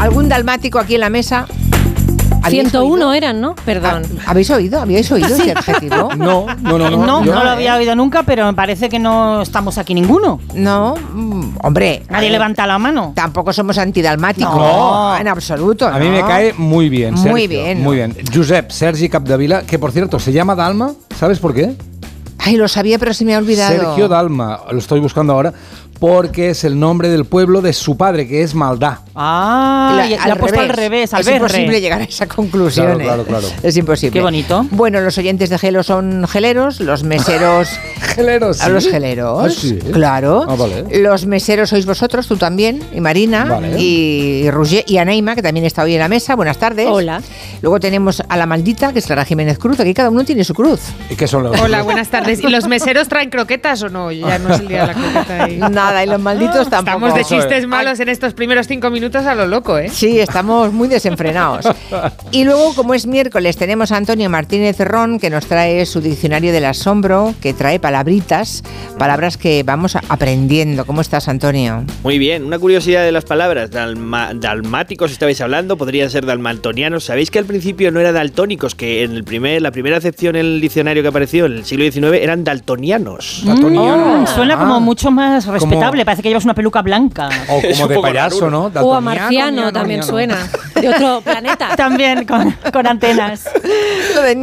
¿Algún dalmático aquí en la mesa? ¿Habéis 101 oído? eran, ¿no? Perdón. Ah, ¿Habéis oído? ¿Habíais oído ese adjetivo? No, no, no. No, no, Yo- lo había oído nunca, pero me parece que no estamos aquí ninguno. No, mm, hombre. Nadie eh, levanta la mano. Tampoco somos antidalmáticos. No. En absoluto. A mí no. me cae muy bien, Sergio. Muy bien. Muy bien. Josep Sergi Capdevila, que por cierto se llama Dalma, ¿sabes por qué? Ay, lo sabía, pero se me ha olvidado. Sergio Dalma, lo estoy buscando ahora, porque es el nombre del pueblo de su padre, que es Maldá. Ah, La- y la ha puesto al revés, al Es berre. imposible llegar a esa conclusión. Claro, ¿eh? claro, claro. Es imposible. Qué bonito. Bueno, los oyentes de Gelo son geleros, los meseros. Geleros, ¿A ¿sí? los geleros? Ah, sí. Claro. Ah, vale. Los meseros sois vosotros, tú también, y Marina, Vale. y Roger, y Aneima, que también está hoy en la mesa. Buenas tardes. Hola. Luego tenemos a la maldita, que es Clara Jiménez Cruz. Aquí cada uno tiene su cruz. ¿Y qué son los Hola, buenas tardes. ¿Y los meseros traen croquetas o no? Ya no es el día de la croqueta. ahí. Nada, y los malditos tampoco. Estamos de chistes malos en estos primeros cinco minutos a lo loco, ¿eh? Sí, estamos muy desenfrenados. Y luego, como es miércoles, tenemos a Antonio Martínez Ron, que nos trae su diccionario del asombro, que trae palabritas, palabras que vamos aprendiendo. ¿Cómo estás, Antonio? Muy bien, una curiosidad de las palabras. Dalma- dalmáticos estabais hablando, podrían ser dalmatonianos. ¿Sabéis que al principio no eran daltónicos? Que en el primer, la primera acepción en el diccionario que apareció en el siglo XIX eran daltonianos. Daltoniano. Mm, suena como Ah. mucho más Como- respetable. Parece que llevas una peluca blanca. O como de payaso. ¿no? O a marciano niano, también niano. suena. De otro planeta. También con, con antenas. Lo de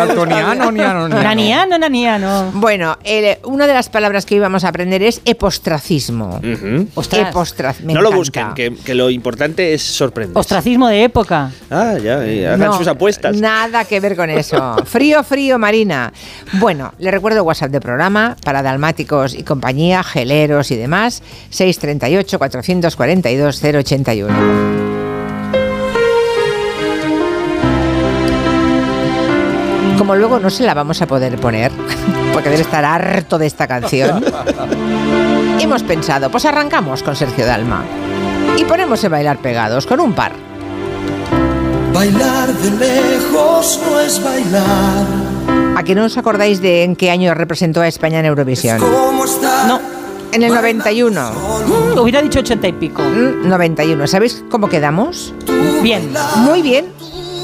ha gustado. Daltoniano, niano, niano. Naniano, naniano. Bueno, el- una de las palabras que íbamos a aprender es epostracismo. Ujú. Ostras. Epostraz- me no lo encanta. busquen, que, que lo importante es sorprender. Ostracismo de época. Ah, ya, hagan No, sus apuestas. Nada que ver con eso. Frío, frío, Marina. Bueno, le recuerdo WhatsApp de programa para dalmáticos y compañía, geleros y demás. 638 442 081. Como luego no se la vamos a poder poner, porque debe estar harto de esta canción, hemos pensado, pues arrancamos con Sergio Dalma y ponemos a bailar pegados con un par. Bailar de lejos no es bailar. ¿A que no os acordáis de en qué año representó a España en Eurovisión? No. En el 91. Mm, hubiera dicho ochenta y pico. Mm, 91. ¿Sabéis cómo quedamos? Bien. Muy bien.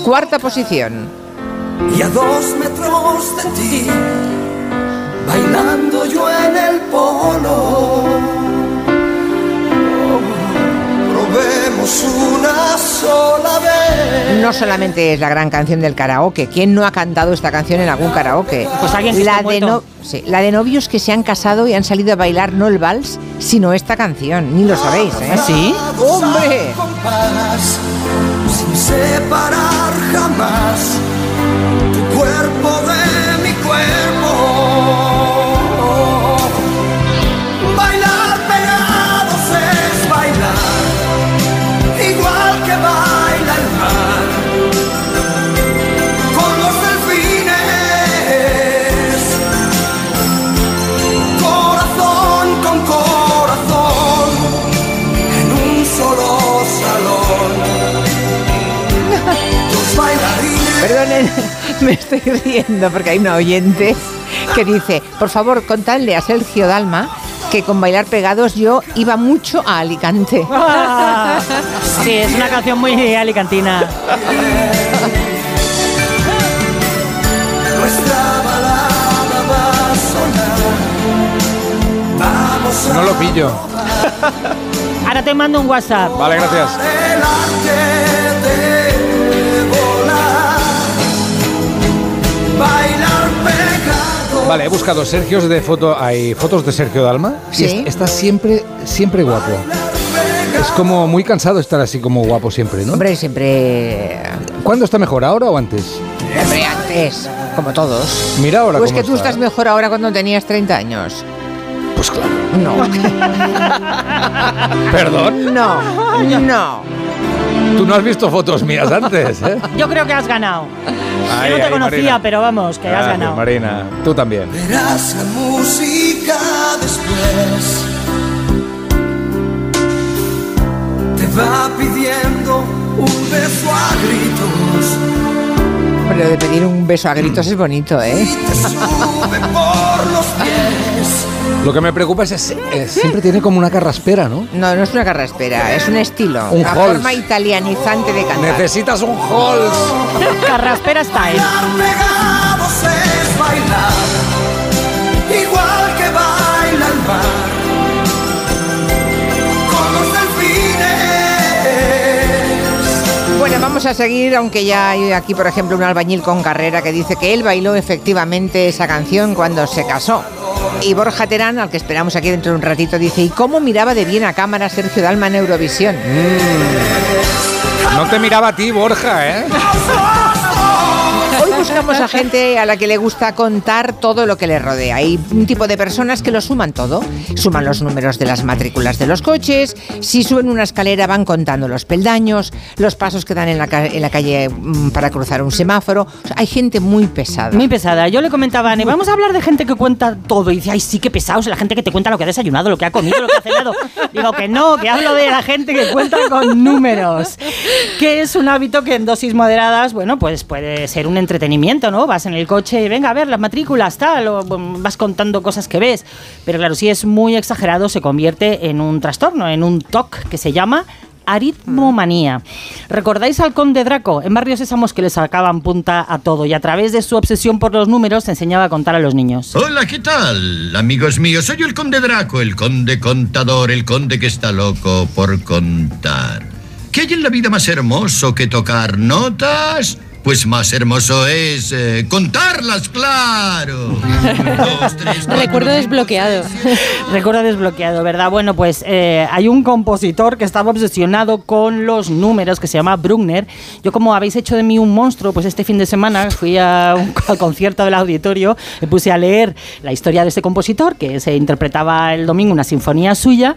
Cuarta posición. Y a dos metros de ti, bailando yo en el polo. Una sola vez. No solamente es la gran canción del karaoke. ¿Quién no ha cantado esta canción en algún karaoke? Pues alguien que la de, sí, la de novios que se han casado y han salido a bailar no el vals, sino esta canción. Ni lo sabéis, ¿eh? ¿Sí? ¡Hombre! Sin separar jamás tu cuerpo de mi cuerpo. Estoy riendo porque hay una oyente que dice, por favor, contadle a Sergio Dalma que con bailar pegados yo iba mucho a Alicante. Ah, sí, es una canción muy alicantina. No lo pillo. Ahora te mando un WhatsApp. Vale, gracias. Vale, he buscado Sergios de foto. Hay fotos de Sergio Dalma. y Sí. est- está siempre, siempre guapo. Es como muy cansado estar así como guapo siempre, ¿no? Hombre, siempre... ¿Cuándo está mejor, ahora o antes? Hombre, antes, como todos. Mira ahora Pues cómo que tú está. estás mejor ahora cuando tenías 30 años. Pues claro. No, Perdón. no, no. Tú no has visto fotos mías antes, ¿eh? Yo creo que has ganado. Ay, Yo no te ay, conocía, Marina. pero vamos, que has ganado. Marina, tú también. Verás la música después. Te va pidiendo un beso a gritos. Pero de pedir un beso a gritos es bonito, ¿eh? Lo que me preocupa es, es- eh, siempre tiene como una carraspera, ¿no? No, no es una carraspera, es un estilo. Un una Halls. forma italianizante de cantar. Necesitas un Halls. Carraspera style. Pegados es bailar, igual que baila el mar, con los delfines. Bueno, vamos a seguir, aunque ya hay aquí, por ejemplo, un albañil con carrera que dice que él bailó efectivamente esa canción cuando se casó. Y Borja Terán, al que esperamos aquí dentro de un ratito, dice, ¿y cómo miraba de bien a cámara Sergio Dalma en Eurovisión? No te miraba a ti, Borja, ¿eh? Hoy buscamos a gente a la que le gusta contar todo lo que le rodea. Hay un tipo de personas que lo suman todo. Suman los números de las matrículas de los coches. Si suben una escalera van contando los peldaños, los pasos que dan en la, ca- en la calle mm, para cruzar un semáforo. O sea, hay gente muy pesada. Muy pesada. Yo le comentaba a Ani, vamos a hablar de gente que cuenta todo. Y dice, ay, sí, qué pesados, la gente que te cuenta lo que ha desayunado, lo que ha comido, lo que ha cenado. Digo que no, que hablo de la gente que cuenta con números. Que es un hábito que en dosis moderadas, bueno, pues puede ser un entretenimiento, ¿no? Vas en el coche venga a ver las matrículas, tal, vas contando cosas que ves. Pero claro, si es muy exagerado, se convierte en un trastorno, en un TOC que se llama aritmomanía. ¿Recordáis al conde Draco? En Barrios Sésamos que le sacaban punta a todo y a través de su obsesión por los números enseñaba a contar a los niños. Hola, ¿qué tal? Amigos míos, soy el conde Draco, el conde contador, el conde que está loco por contar. ¿Qué hay en la vida más hermoso que tocar notas? Pues más hermoso es eh, contarlas, claro. Dos, tres, cuatro, Recuerdo desbloqueado. Recuerdo desbloqueado, ¿verdad? Bueno, pues eh, hay un compositor que estaba obsesionado con los números que se llama Bruckner. Yo, como habéis hecho de mí un monstruo, pues este fin de semana fui a un al concierto del auditorio, me puse a leer la historia de este compositor, que se interpretaba el domingo una sinfonía suya,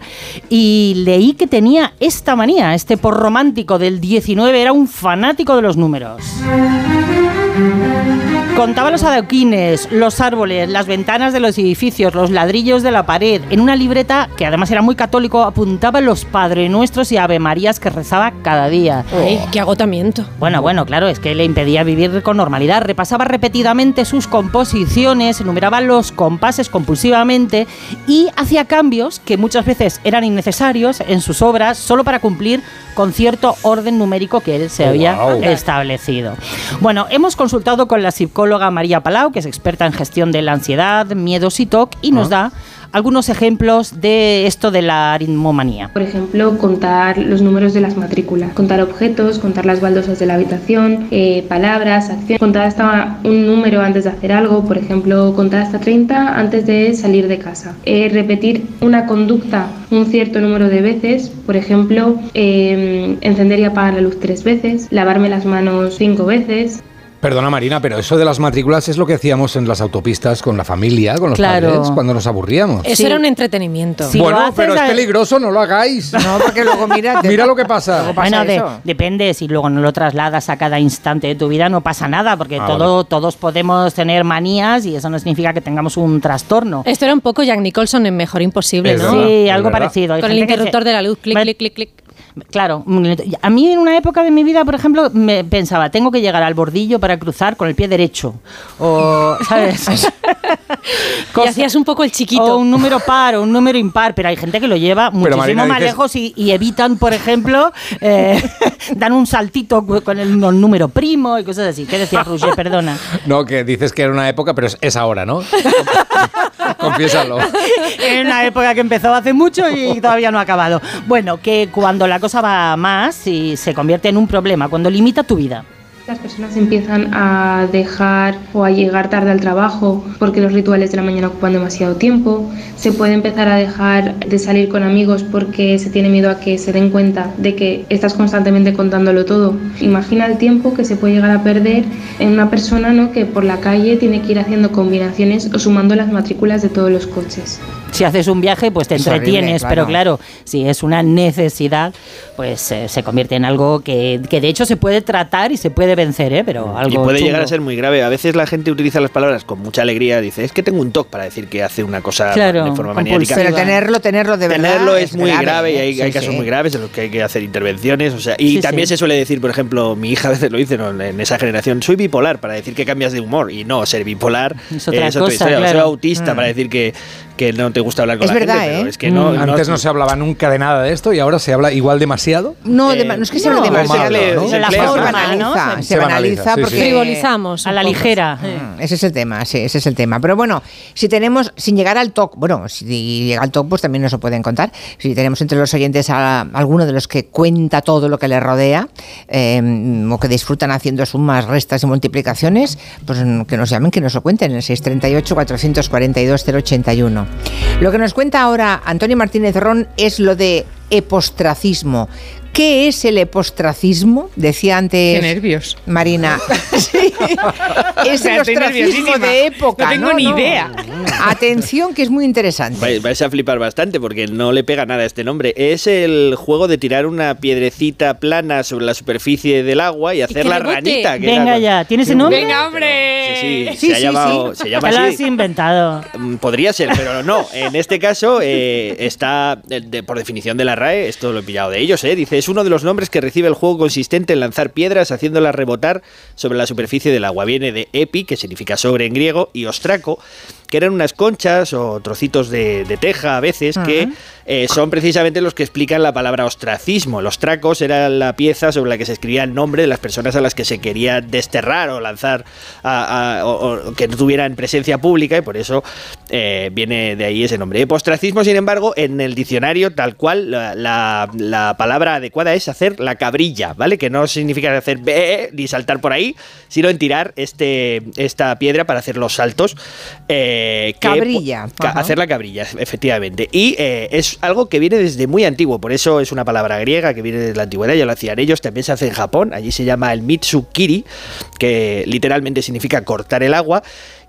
y leí que tenía esta manía, este por romántico del 19, era un fanático de los números. Thank you. Contaba los adoquines, los árboles, las ventanas de los edificios, los ladrillos de la pared. En una libreta, que además era muy católico, apuntaba los Padre Nuestros y Ave Marías que rezaba cada día. Ay, qué agotamiento. Bueno, bueno, claro, es que le impedía vivir con normalidad. Repasaba repetidamente sus composiciones, enumeraba los compases compulsivamente y hacía cambios que muchas veces eran innecesarios en sus obras solo para cumplir con cierto orden numérico que él se Oh, había wow. establecido. Bueno, hemos consultado con la psicóloga María Palau, que es experta en gestión de la ansiedad, miedos y TOC, y nos da algunos ejemplos de esto de la aritmomanía. Por ejemplo, contar los números de las matrículas, contar objetos, contar las baldosas de la habitación, eh, palabras, acciones, contar hasta un número antes de hacer algo, por ejemplo, contar hasta 30 antes de salir de casa. Eh, repetir una conducta un cierto número de veces, por ejemplo, eh, encender y apagar la luz tres veces, lavarme las manos cinco veces, Perdona Marina, pero eso de las matrículas es lo que hacíamos en las autopistas con la familia, con los Claro. padres, cuando nos aburríamos. Eso Sí. era un entretenimiento. Si bueno, haces pero es peligroso, no lo hagáis. No, porque luego mira... Mira lo que pasa. Bueno, de- depende, si luego no lo trasladas a cada instante de tu vida no pasa nada, porque Ah, todo, todos podemos tener manías y eso no significa que tengamos un trastorno. Esto era un poco Jack Nicholson en Mejor Imposible, Es ¿no? verdad, sí, algo verdad. parecido. Hay Con el interruptor se- de la luz, clic, clic, clic, clic. Claro, mm, a mí en una época de mi vida, por ejemplo, me pensaba, tengo que llegar al bordillo para cruzar con el pie derecho. O, ¿sabes? Y hacías un poco el chiquito. O un número par o un número impar, pero hay gente que lo lleva muchísimo Marina, más dices- lejos y, y evitan, por ejemplo, eh, dan un saltito con el, un número primo y cosas así. ¿Qué decía Roger? Perdona. No, que dices que era una época, pero es, es ahora, ¿no? Confiésalo. En una época que empezó hace mucho y todavía no ha acabado. Bueno, que cuando la cosa va más y se convierte en un problema, cuando limita tu vida. Las personas empiezan a dejar o a llegar tarde al trabajo porque los rituales de la mañana ocupan demasiado tiempo. Se puede empezar a dejar de salir con amigos porque se tiene miedo a que se den cuenta de que estás constantemente contándolo todo. Imagina el tiempo que se puede llegar a perder en una persona ¿no? que por la calle tiene que ir haciendo combinaciones o sumando las matrículas de todos los coches. Si haces un viaje, pues te Es horrible, entretienes, claro. pero claro, si es una necesidad, pues eh, se convierte en algo que, que de hecho se puede tratar y se puede vencer, ¿eh? Pero algo Y puede chungo. llegar a ser muy grave. A veces la gente utiliza las palabras con mucha alegría. Dice, es que tengo un TOC para decir que hace una cosa Claro, de forma compulsiva. maniática. Pero tenerlo, tenerlo de verdad Tenerlo es, muy grave, y ¿eh? hay, Sí, hay casos sí. muy graves en los que hay que hacer intervenciones. O sea, y Sí, también sí. se suele decir, por ejemplo, mi hija a veces lo dice ¿no? en esa generación, soy bipolar para decir que cambias de humor. Y no, ser bipolar Es otra otra cosa, historia. O claro. soy autista Mm. para decir que, que no te gusta hablar con Es la verdad, gente, pero ¿eh? es que no, Mm, Antes no se hablaba nunca de nada de esto y ahora se habla igual demasiado. No, Eh, de- no es que se hable no, demasiado. se la banaliza, ¿no? se, Se banaliza sí, porque Frivolizamos. A la ligera. Mm, Ese es el tema, sí, ese es el tema. Pero bueno, si tenemos, sin llegar al TOC, bueno, si llega al TOC, pues también nos lo pueden contar. Si tenemos entre los oyentes a, alguno de los que cuenta todo lo que le rodea, eh, o que disfrutan haciendo sumas, restas y multiplicaciones, pues que nos llamen, que nos lo cuenten en el 638-442-081. Lo que nos cuenta ahora Antonio Martínez Ron es lo de epostracismo. ¿Qué es el epostracismo? Decía antes. Qué nervios. Marina. Sí. Es sea, el ostracismo de época. No tengo ni idea. Atención, que es muy interesante. Vais, vais a flipar bastante porque no le pega nada a este nombre. Es el juego de tirar una piedrecita plana sobre la superficie del agua y hacer que la ranita. que Venga ya, ¿tiene ese nombre? Venga, hombre. Sí, sí, Sí, se, ha llamado- sí. se llama Te lo has así. inventado. Mm, Podría ser, pero no. En este caso eh, está, eh, de- por definición de la RAE, esto lo he pillado de ellos, eh, dice, es uno de los nombres que recibe el juego consistente en lanzar piedras haciéndolas rebotar sobre la superficie del agua. Viene de epi, que significa sobre en griego, y ostraco, que eran unas conchas o trocitos de, de teja a veces, que eh, son precisamente los que explican la palabra ostracismo. Los tracos era la pieza sobre la que se escribía el nombre de las personas a las que se quería desterrar o lanzar a- a- o, o que no tuvieran presencia pública y por eso eh, viene de ahí ese nombre. Ostracismo, sin embargo, en el diccionario tal cual la, la- la palabra adecuada es hacer la cabrilla, ¿vale? Que no significa hacer be ni saltar por ahí, sino en tirar este, esta piedra para hacer los saltos. eh, que- Cabrilla, ca- ajá. hacer la cabrilla, efectivamente. Y eh, es algo que viene desde muy antiguo, por eso es una palabra griega que viene desde la antigüedad, ya lo hacían ellos, también se hace en Japón, allí se llama el Mitsukiri, que literalmente significa cortar el agua.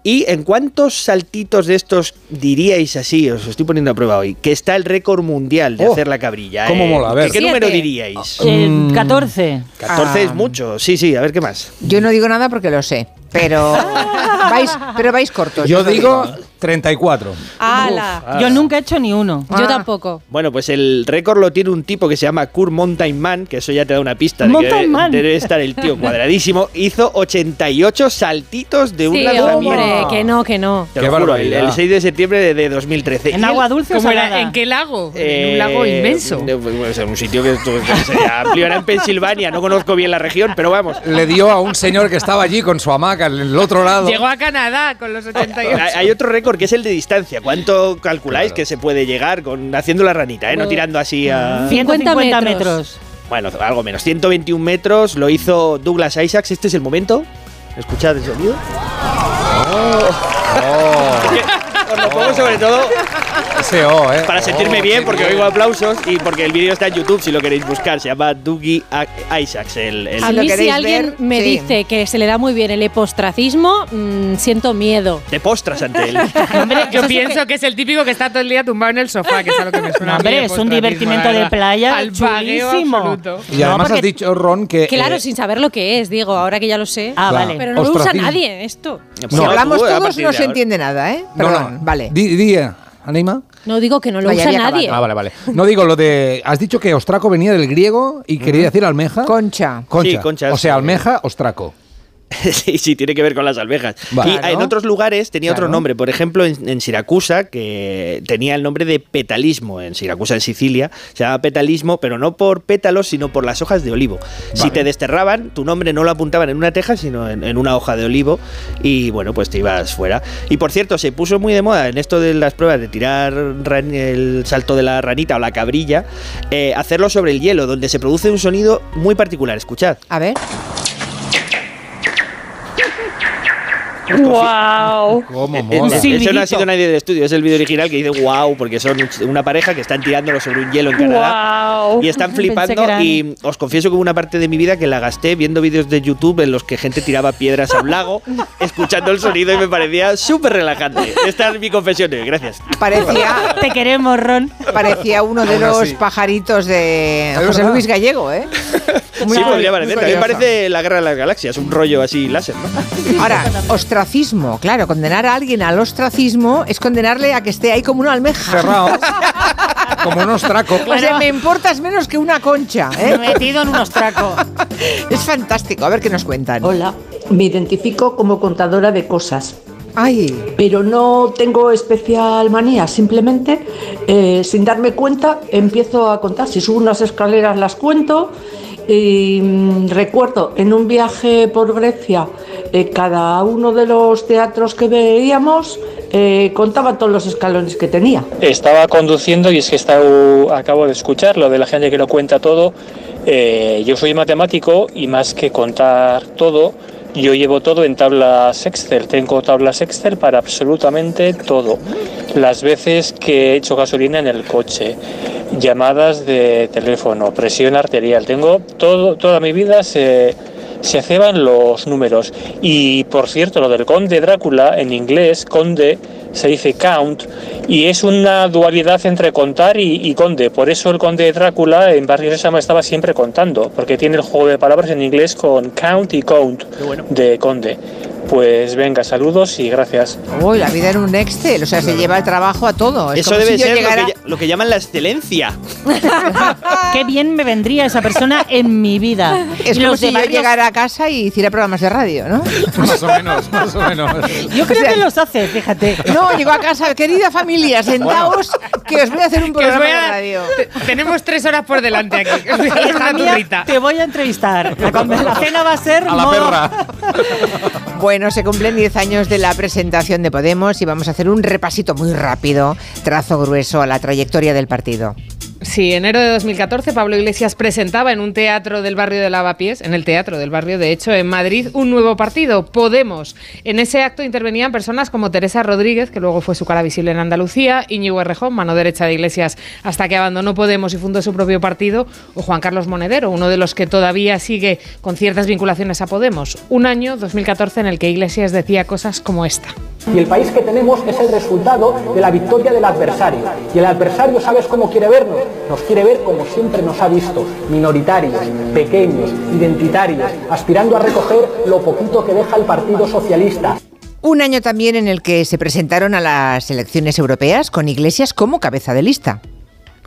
¿Y en cuántos saltitos de estos diríais así, os estoy poniendo a prueba hoy, que está el récord mundial de Oh, hacer la cabrilla? cómo eh? mola, a ver. ¿Qué, qué número diríais? Eh, Mm. 14. 14 es Ah. mucho, sí, sí, a ver qué más. Yo no digo nada porque lo sé, pero vais, pero vais cortos. Yo digo 34. ¡Hala! Yo nunca he hecho ni uno. Ah. Yo tampoco. Bueno, pues el récord lo tiene un tipo que se llama Kurt Mountain Man, que eso ya te da una pista de que Mountain debe, Man. debe estar el tío cuadradísimo. Hizo 88 saltitos de un Sí, lanzamiento. hombre, que no, que no. Te Qué lo juro, el, el 6 de septiembre de, de 2013. ¿En agua dulce o ¿Cómo era? ¿En qué lago? en eh, un lago inmenso. de- pues, en un sitio que, que sería amplio, era en Pensilvania, no conozco bien la región, pero vamos. Le dio a un señor que estaba allí con su hamaca el otro lado. Llegó a Canadá con los 88. Hay hay otro récord que es el de distancia. ¿Cuánto calculáis Claro. que se puede llegar con haciendo la ranita, eh? no tirando así a 50 150 metros. metros. Bueno, algo menos. 121 metros, lo hizo Douglas Isaacs. Este es el momento. Escuchad el sonido. Os lo pongo sobre todo ¿eh? para sentirme Oh, bien, qué porque oigo aplausos y porque el vídeo está en YouTube si lo queréis buscar. Se llama Dougie Isaacs. El, el- A mí si alguien ver, me sí. dice que se le da muy bien el epostracismo, mm, siento miedo. Te postras ante él. Hombre, yo pienso que es el típico que está todo el día tumbado en el sofá, que es a lo que me suena. Hombre, es un divertimento de playa Al chulísimo. absoluto. Y además No, has dicho, Ron, que. Claro, eh, sin saber lo que es, digo, ahora que ya lo sé. Ah, Claro. vale. Pero no lo usa nadie esto. Si hablamos tú, a todos no se entiende nada, ¿eh? Perdón, no. vale. Di, eh, Anima. No digo que no lo usa había nadie. acabado. Ah, vale, vale. No digo lo de. Has dicho que ostraco venía del griego y quería decir almeja. Concha. Concha. Sí, conchas, O sea, almeja, ostraco. sí, sí, tiene que ver con las almejas. Vale. Y Claro. en otros lugares tenía otro nombre. Por ejemplo, en, en Siracusa, que tenía el nombre de petalismo. En Siracusa, en Sicilia, se llama petalismo, pero no por pétalos, sino por las hojas de olivo. Si te desterraban, tu nombre no lo apuntaban en una teja, sino en, en una hoja de olivo. Y bueno, pues te ibas fuera. Y por cierto, se puso muy de moda en esto de las pruebas de tirar ran- el salto de la ranita o la cabrilla, eh, hacerlo sobre el hielo, donde se produce un sonido muy particular. Escuchad. A ver. ¡Wow! ¿Cómo mola? Eso no ha sido nadie del estudio, es el vídeo original que dice wow, porque son una pareja que están tirándolo sobre un hielo en Canadá. ¡Wow! Y están flipando eran- y os confieso que hubo una parte de mi vida que la gasté viendo vídeos de YouTube en los que gente tiraba piedras a un lago, escuchando el sonido y me parecía súper relajante. Esta es mi confesión, eh, gracias. Parecía, Te queremos, Ron. parecía uno de los pajaritos de José. Luis Gallego, ¿eh? sí, podría parecer. También parece la guerra de las galaxias, un rollo así láser, ¿no? Ahora, ostracismo, claro, condenar a alguien al ostracismo es condenarle a que esté ahí como una almeja. Cerrado. Como un ostraco. O sea, me importas menos que una concha, ¿eh? Metido en un ostraco. Es fantástico, a ver qué nos cuentan. Hola, me identifico como contadora de cosas. Ay, pero no tengo especial manía, simplemente eh, sin darme cuenta empiezo a contar. Si subo unas escaleras las cuento y mm, recuerdo en un viaje por Grecia eh, cada uno de los teatros que veíamos eh, contaba todos los escalones que tenía. Estaba conduciendo y es que he estado- acabo de escuchar lo de la gente que lo cuenta todo. Eh, yo soy matemático y más que contar todo, yo llevo todo en tablas Excel. Tengo tablas Excel para absolutamente todo. Las veces que he hecho gasolina en el coche, llamadas de teléfono, presión arterial. Tengo todo, toda mi vida se, se ceban los números. Y por cierto, lo del conde Drácula en inglés, conde se dice count y es una dualidad entre contar y, y conde. Por eso el conde Drácula en Barrio Sésamo estaba siempre contando, porque tiene el juego de palabras en inglés con count y count de conde. Pues venga, saludos y gracias. uy, la vida en un Excel, o sea, se lleva el trabajo a todo. Es Eso como debe si yo ser lo que, ll- lo que llaman la excelencia. Qué bien me vendría esa persona en mi vida. Es Y como los si de yo varios- llegara a casa y hiciera programas de radio, ¿no? Más o menos, más o menos. Yo creo O sea, que los hace, fíjate. No, llego a casa, querida familia, sentaos que os voy a hacer un Que os programa voy de a- radio. te- tenemos tres horas por delante aquí. Os voy a dar Hija una mía, turrita. te voy a entrevistar. La, cena va a ser A la perra. Bueno, se cumplen 10 años de la presentación de Podemos y vamos a hacer un repasito muy rápido, trazo grueso a la trayectoria del partido. Sí, enero de 2014 Pablo Iglesias presentaba en un teatro del barrio de Lavapiés, en el teatro del barrio, de hecho, en Madrid, un nuevo partido, Podemos. En ese acto intervenían personas como Teresa Rodríguez, que luego fue su cara visible en Andalucía, Íñigo Errejón, mano derecha de Iglesias, hasta que abandonó Podemos y fundó su propio partido, o Juan Carlos Monedero, uno de los que todavía sigue con ciertas vinculaciones a Podemos. Un año, 2014, en el que Iglesias decía cosas como esta. Y el país que tenemos es el resultado de la victoria del adversario. Y el adversario, ¿sabes cómo quiere vernos? Nos quiere ver como siempre nos ha visto, minoritarios, pequeños, identitarios, aspirando a recoger lo poquito que deja el Partido Socialista. Un año también en el que se presentaron a las elecciones europeas con Iglesias como cabeza de lista.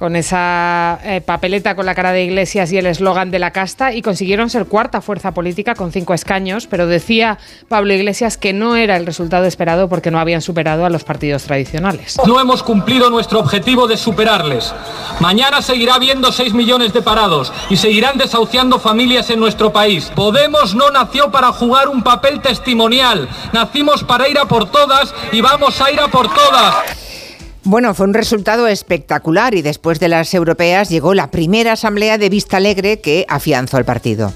Con esa eh, papeleta con la cara de Iglesias y el eslogan de la casta y consiguieron ser cuarta fuerza política con cinco escaños, pero decía Pablo Iglesias que no era el resultado esperado porque no habían superado a los partidos tradicionales. No hemos cumplido nuestro objetivo de superarles. Mañana seguirá habiendo 6 millones de parados y seguirán desahuciando familias en nuestro país. Podemos no nació para jugar un papel testimonial. Nacimos para ir a por todas y vamos a ir a por todas. Bueno, fue un resultado espectacular y después de las europeas llegó la primera asamblea de Vista Alegre que afianzó el partido.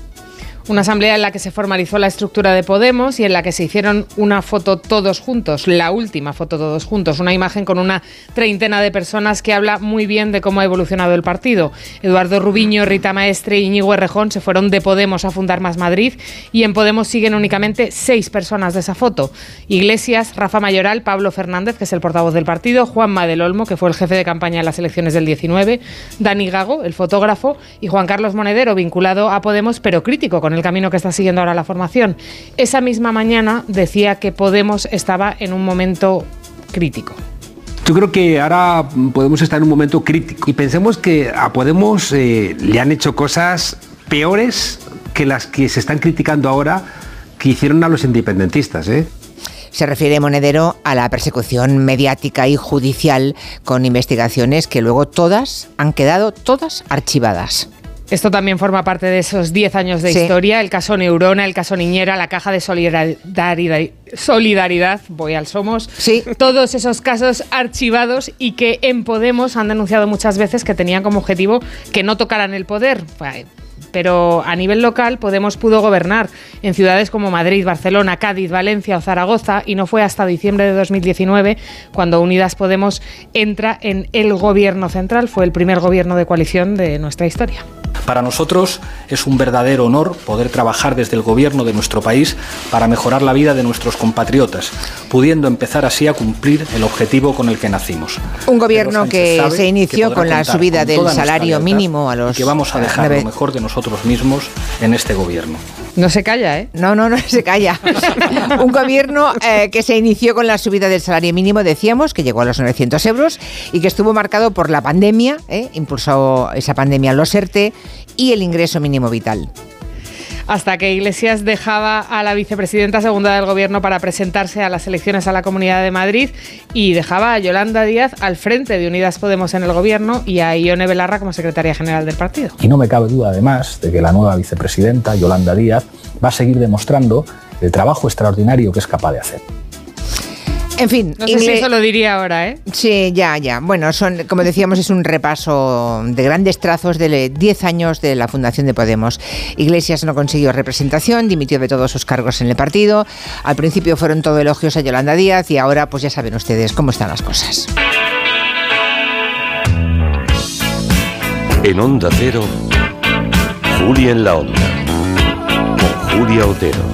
Una asamblea en la que se formalizó la estructura de Podemos y en la que se hicieron una foto todos juntos, la última foto todos juntos, una imagen con una treintena de personas que habla muy bien de cómo ha evolucionado el partido. Eduardo Rubiño, Rita Maestre y Íñigo Errejón se fueron de Podemos a fundar Más Madrid y en Podemos siguen únicamente seis personas de esa foto. Iglesias, Rafa Mayoral, Pablo Fernández, que es el portavoz del partido, Juanma del Olmo, que fue el jefe de campaña en las elecciones del 19, Dani Gago, el fotógrafo, y Juan Carlos Monedero, vinculado a Podemos, pero crítico con el camino que está siguiendo ahora la formación. Esa misma mañana decía que Podemos estaba en un momento crítico. Yo creo que ahora podemos estar en un momento crítico y pensemos que a Podemos eh, le han hecho cosas peores que las que se están criticando ahora que hicieron a los independentistas. ¿eh? Se refiere Monedero a la persecución mediática y judicial con investigaciones que luego todas han quedado todas archivadas. Esto también forma parte de esos 10 años de Sí. historia, el caso Neurona, el caso Niñera, la caja de solidaridad, solidaridad voy al Somos, todos esos casos archivados y que en Podemos han denunciado muchas veces que tenían como objetivo que no tocaran el poder. Pero a nivel local Podemos pudo gobernar en ciudades como Madrid, Barcelona, Cádiz, Valencia o Zaragoza y no fue hasta diciembre de 2019 cuando Unidas Podemos entra en el gobierno central. Fue el primer gobierno de coalición de nuestra historia. Para nosotros es un verdadero honor poder trabajar desde el gobierno de nuestro país para mejorar la vida de nuestros compatriotas, pudiendo empezar así a cumplir el objetivo con el que nacimos. Un gobierno que se inició con la subida con del salario mínimo a y los que vamos a dejar lo mejor de nosotros mismos en este gobierno. No se calla, ¿eh? No, no, no se calla. Un gobierno eh, que se inició con la subida del salario mínimo, decíamos, que llegó a los 900 euros y que estuvo marcado por la pandemia, ¿eh? impulsó esa pandemia los ERTE y el ingreso mínimo vital. hasta que Iglesias dejaba a la vicepresidenta segunda del gobierno para presentarse a las elecciones a la Comunidad de Madrid y dejaba a Yolanda Díaz al frente de Unidas Podemos en el gobierno y a Ione Belarra como secretaria general del partido. Y no me cabe duda, además, de que la nueva vicepresidenta, Yolanda Díaz, va a seguir demostrando el trabajo extraordinario que es capaz de hacer. En fin, No sé si eso lo diría ahora, ¿eh? Sí, ya, ya. Bueno, son, como decíamos, es un repaso de grandes trazos de 10 años de la fundación de Podemos. Iglesias no consiguió representación, dimitió de todos sus cargos en el partido. Al principio fueron todo elogios a Yolanda Díaz y ahora, pues ya saben ustedes cómo están las cosas. En Onda Cero, Julia en la Onda, con Julia Otero.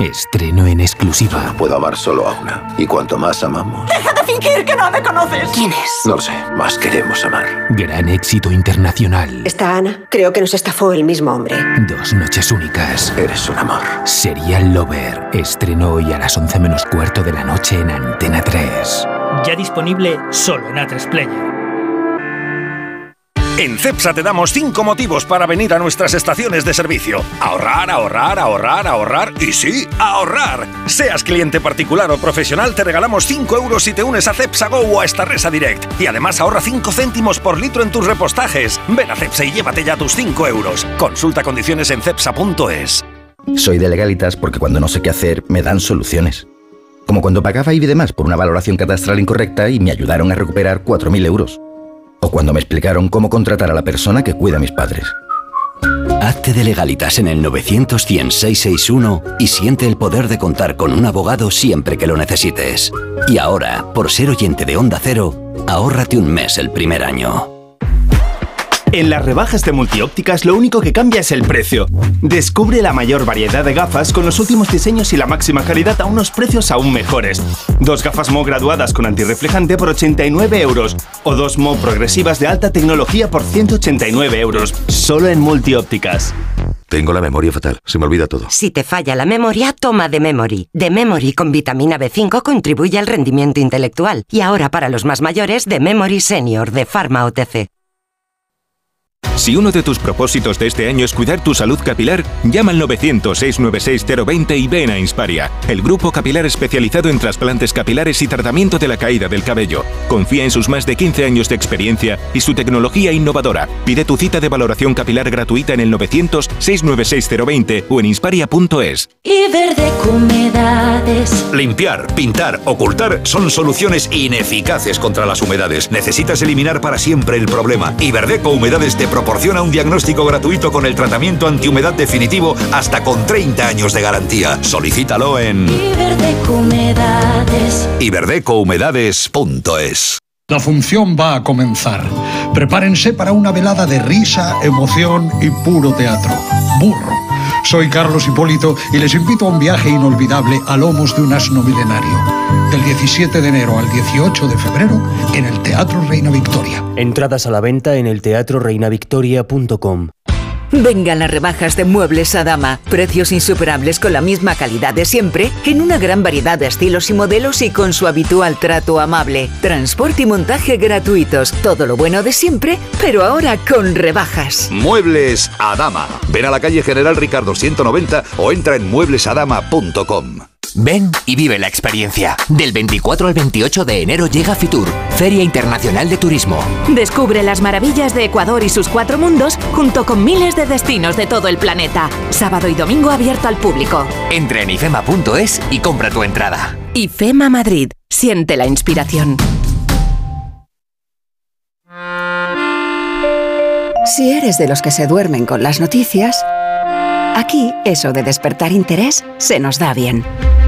Estreno en exclusiva. Puedo amar solo a una. Y cuanto más amamos, ¡Deja de fingir que no me conoces! ¿Quién es? no lo sé, más queremos amar. Gran éxito internacional. Está Ana. Creo que nos estafó el mismo hombre. Dos noches únicas. Eres un amor. Serial Lover. Estreno hoy a las 11 menos cuarto de la noche en Antena 3. Ya disponible solo en A3 Player. En CEPSA te damos 5 motivos para venir a nuestras estaciones de servicio. Ahorrar, ahorrar, ahorrar, ahorrar y sí, ahorrar. Seas cliente particular o profesional, te regalamos 5 euros si te unes a CEPSA Go o a Estarresa Direct. Y además ahorra 5 céntimos por litro en tus repostajes. Ven a CEPSA y llévate ya tus 5 euros. Consulta condiciones en cepsa.es. Soy de legalitas porque cuando no sé qué hacer me dan soluciones. Como cuando pagaba IBI de más por una valoración catastral incorrecta y me ayudaron a recuperar 4.000 euros. O cuando me explicaron cómo contratar a la persona que cuida a mis padres. Hazte de legalitas en el 900 100 661 y siente el poder de contar con un abogado siempre que lo necesites. Y ahora, por ser oyente de Onda Cero, ahórrate un mes el primer año. En las rebajas de multiópticas lo único que cambia es el precio. Descubre la mayor variedad de gafas con los últimos diseños y la máxima calidad a unos precios aún mejores. Dos gafas Mo graduadas con antirreflejante por 89 euros o dos Mo progresivas de alta tecnología por 189 euros. Solo en multiópticas. Tengo la memoria fatal, se me olvida todo. Si te falla la memoria, toma de Memory. De Memory con vitamina B5 contribuye al rendimiento intelectual. Y ahora para los más mayores, de Memory Senior de Pharma OTC. Si uno de tus propósitos de este año es cuidar tu salud capilar, llama al 900-696-020 y ven a Insparia, el grupo capilar especializado en trasplantes capilares y tratamiento de la caída del cabello. Confía en sus más de 15 años de experiencia y su tecnología innovadora. Pide tu cita de valoración capilar gratuita en el 900-696-020 o en insparia.es. Y verde humedades. Limpiar, pintar, ocultar son soluciones ineficaces contra las humedades. Necesitas eliminar para siempre el problema. Y Verdeco Humedades te proporciona un diagnóstico gratuito con el tratamiento antihumedad definitivo hasta con 30 años de garantía. Solicítalo en humedades. iberdecohumedades.es. La función va a comenzar. Prepárense para una velada de risa, emoción y puro teatro. Burro. Soy Carlos Hipólito y les invito a un viaje inolvidable a lomos de un asno milenario. Del 17 de enero al 18 de febrero en el Teatro Reina Victoria. Entradas a la venta en el teatroreinavictoria.com. Vengan las rebajas de Muebles Adama. Precios insuperables con la misma calidad de siempre, en una gran variedad de estilos y modelos y con su habitual trato amable. Transporte y montaje gratuitos. Todo lo bueno de siempre, pero ahora con rebajas. Muebles Adama. Ven a la calle General Ricardo 190 o entra en mueblesadama.com. Ven y vive la experiencia. Del 24 al 28 de enero llega Fitur, Feria Internacional de Turismo. Descubre las maravillas de Ecuador y sus cuatro mundos junto con miles de destinos de todo el planeta. Sábado y domingo abierto al público. Entra en ifema.es y compra tu entrada. IFEMA Madrid. Siente la inspiración. Si eres de los que se duermen con las noticias, aquí eso de despertar interés se nos da bien.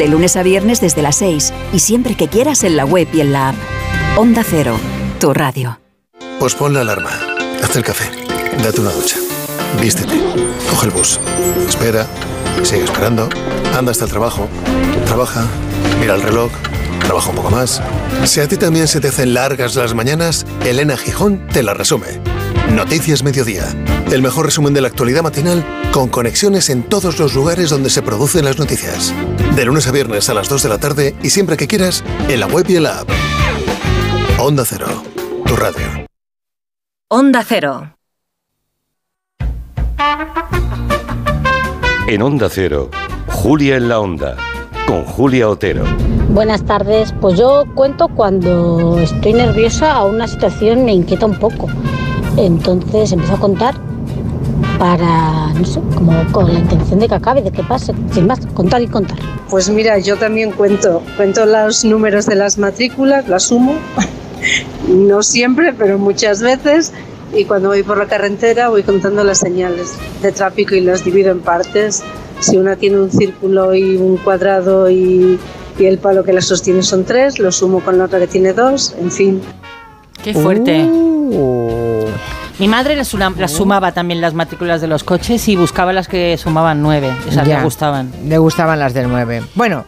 De lunes a viernes desde las 6 y siempre que quieras en la web y en la app. Onda Cero, tu radio. Pues pon la alarma, haz el café, date una ducha, vístete, coge el bus, espera, sigue esperando, anda hasta el trabajo, trabaja, mira el reloj, trabaja un poco más. Si a ti también se te hacen largas las mañanas, Elena Gijón te la resume. Noticias Mediodía. El mejor resumen de la actualidad matinal con conexiones en todos los lugares donde se producen las noticias. De lunes a viernes a las 2 de la tarde y siempre que quieras en la web y en la app. Onda Cero, tu radio. Onda Cero. En Onda Cero, Julia en la Onda, con Julia Otero. Buenas tardes, pues yo cuento cuando estoy nerviosa a una situación me inquieta un poco. Entonces empiezo a contar para, no sé, como con la intención de que acabe, de que pase, sin más, contar y contar. Pues mira, yo también cuento, cuento los números de las matrículas, las sumo, no siempre, pero muchas veces, y cuando voy por la carretera voy contando las señales de tráfico y las divido en partes. Si una tiene un círculo y un cuadrado y, y el palo que la sostiene son tres, lo sumo con la otra que tiene dos, en fin. Qué fuerte. Mi madre las, una- las sumaba también las matrículas de los coches y buscaba las que sumaban nueve. Esas Ya. le gustaban. Le gustaban las del 9. Bueno,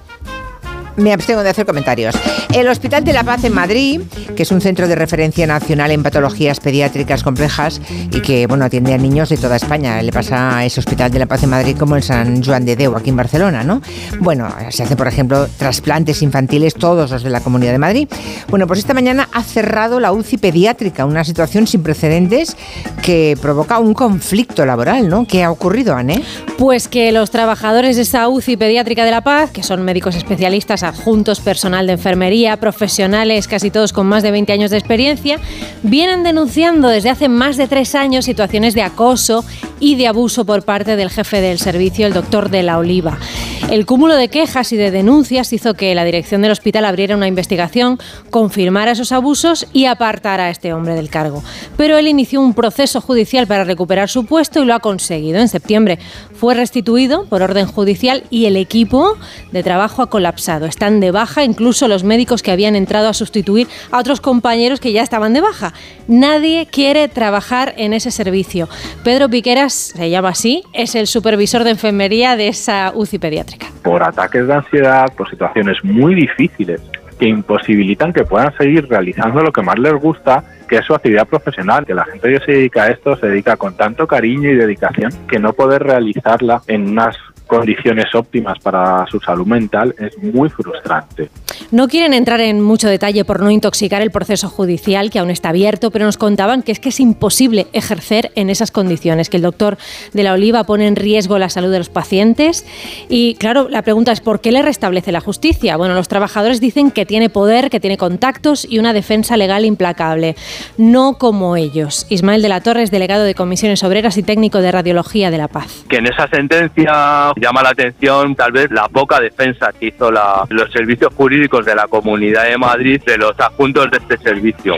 me abstengo de hacer comentarios. El Hospital de la Paz en Madrid, que es un centro de referencia nacional en patologías pediátricas complejas y que bueno atiende a niños de toda España. Le pasa a ese Hospital de la Paz en Madrid como el San Juan de Deu aquí en Barcelona, ¿no? Bueno, se hacen por ejemplo trasplantes infantiles todos los de la Comunidad de Madrid. Bueno, pues esta mañana ha cerrado la UCI pediátrica, una situación sin precedentes que provoca un conflicto laboral, ¿no? ¿Qué ha ocurrido, Anne? Pues que los trabajadores de esa UCI pediátrica de La Paz, que son médicos especialistas, adjuntos, personal de enfermería, profesionales, casi todos con más de 20 años de experiencia, vienen denunciando desde hace más de tres años situaciones de acoso y de abuso por parte del jefe del servicio, el doctor de la Oliva. El cúmulo de quejas y de denuncias hizo que la dirección del hospital abriera una investigación, confirmara esos abusos y apartara a este hombre del cargo. Pero él inició un proceso judicial para recuperar su puesto y lo ha conseguido. En septiembre fue restituido por orden judicial y el equipo de trabajo ha colapsado. Están de baja incluso los médicos que habían entrado a sustituir a otros compañeros que ya estaban de baja. Nadie quiere trabajar en ese servicio. Pedro Piqueras, se llama así, es el supervisor de enfermería de esa UCI pediátrica. Por ataques de ansiedad, por situaciones muy difíciles que imposibilitan que puedan seguir realizando lo que más les gusta, que es su actividad profesional, que la gente que se dedica a esto se dedica con tanto cariño y dedicación que no poder realizarla en unas condiciones óptimas para su salud mental es muy frustrante. No quieren entrar en mucho detalle por no intoxicar el proceso judicial, que aún está abierto, pero nos contaban que es que es imposible ejercer en esas condiciones, que el doctor de la Oliva pone en riesgo la salud de los pacientes. Y claro, la pregunta es ¿por qué le restablece la justicia? Bueno, los trabajadores dicen que tiene poder, que tiene contactos y una defensa legal implacable. No como ellos. Ismael de la Torre es delegado de Comisiones Obreras y técnico de Radiología de la Paz. que en esa sentencia llama la atención tal vez la poca defensa que hizo la- los servicios jurídicos de la Comunidad de Madrid de los adjuntos de este servicio.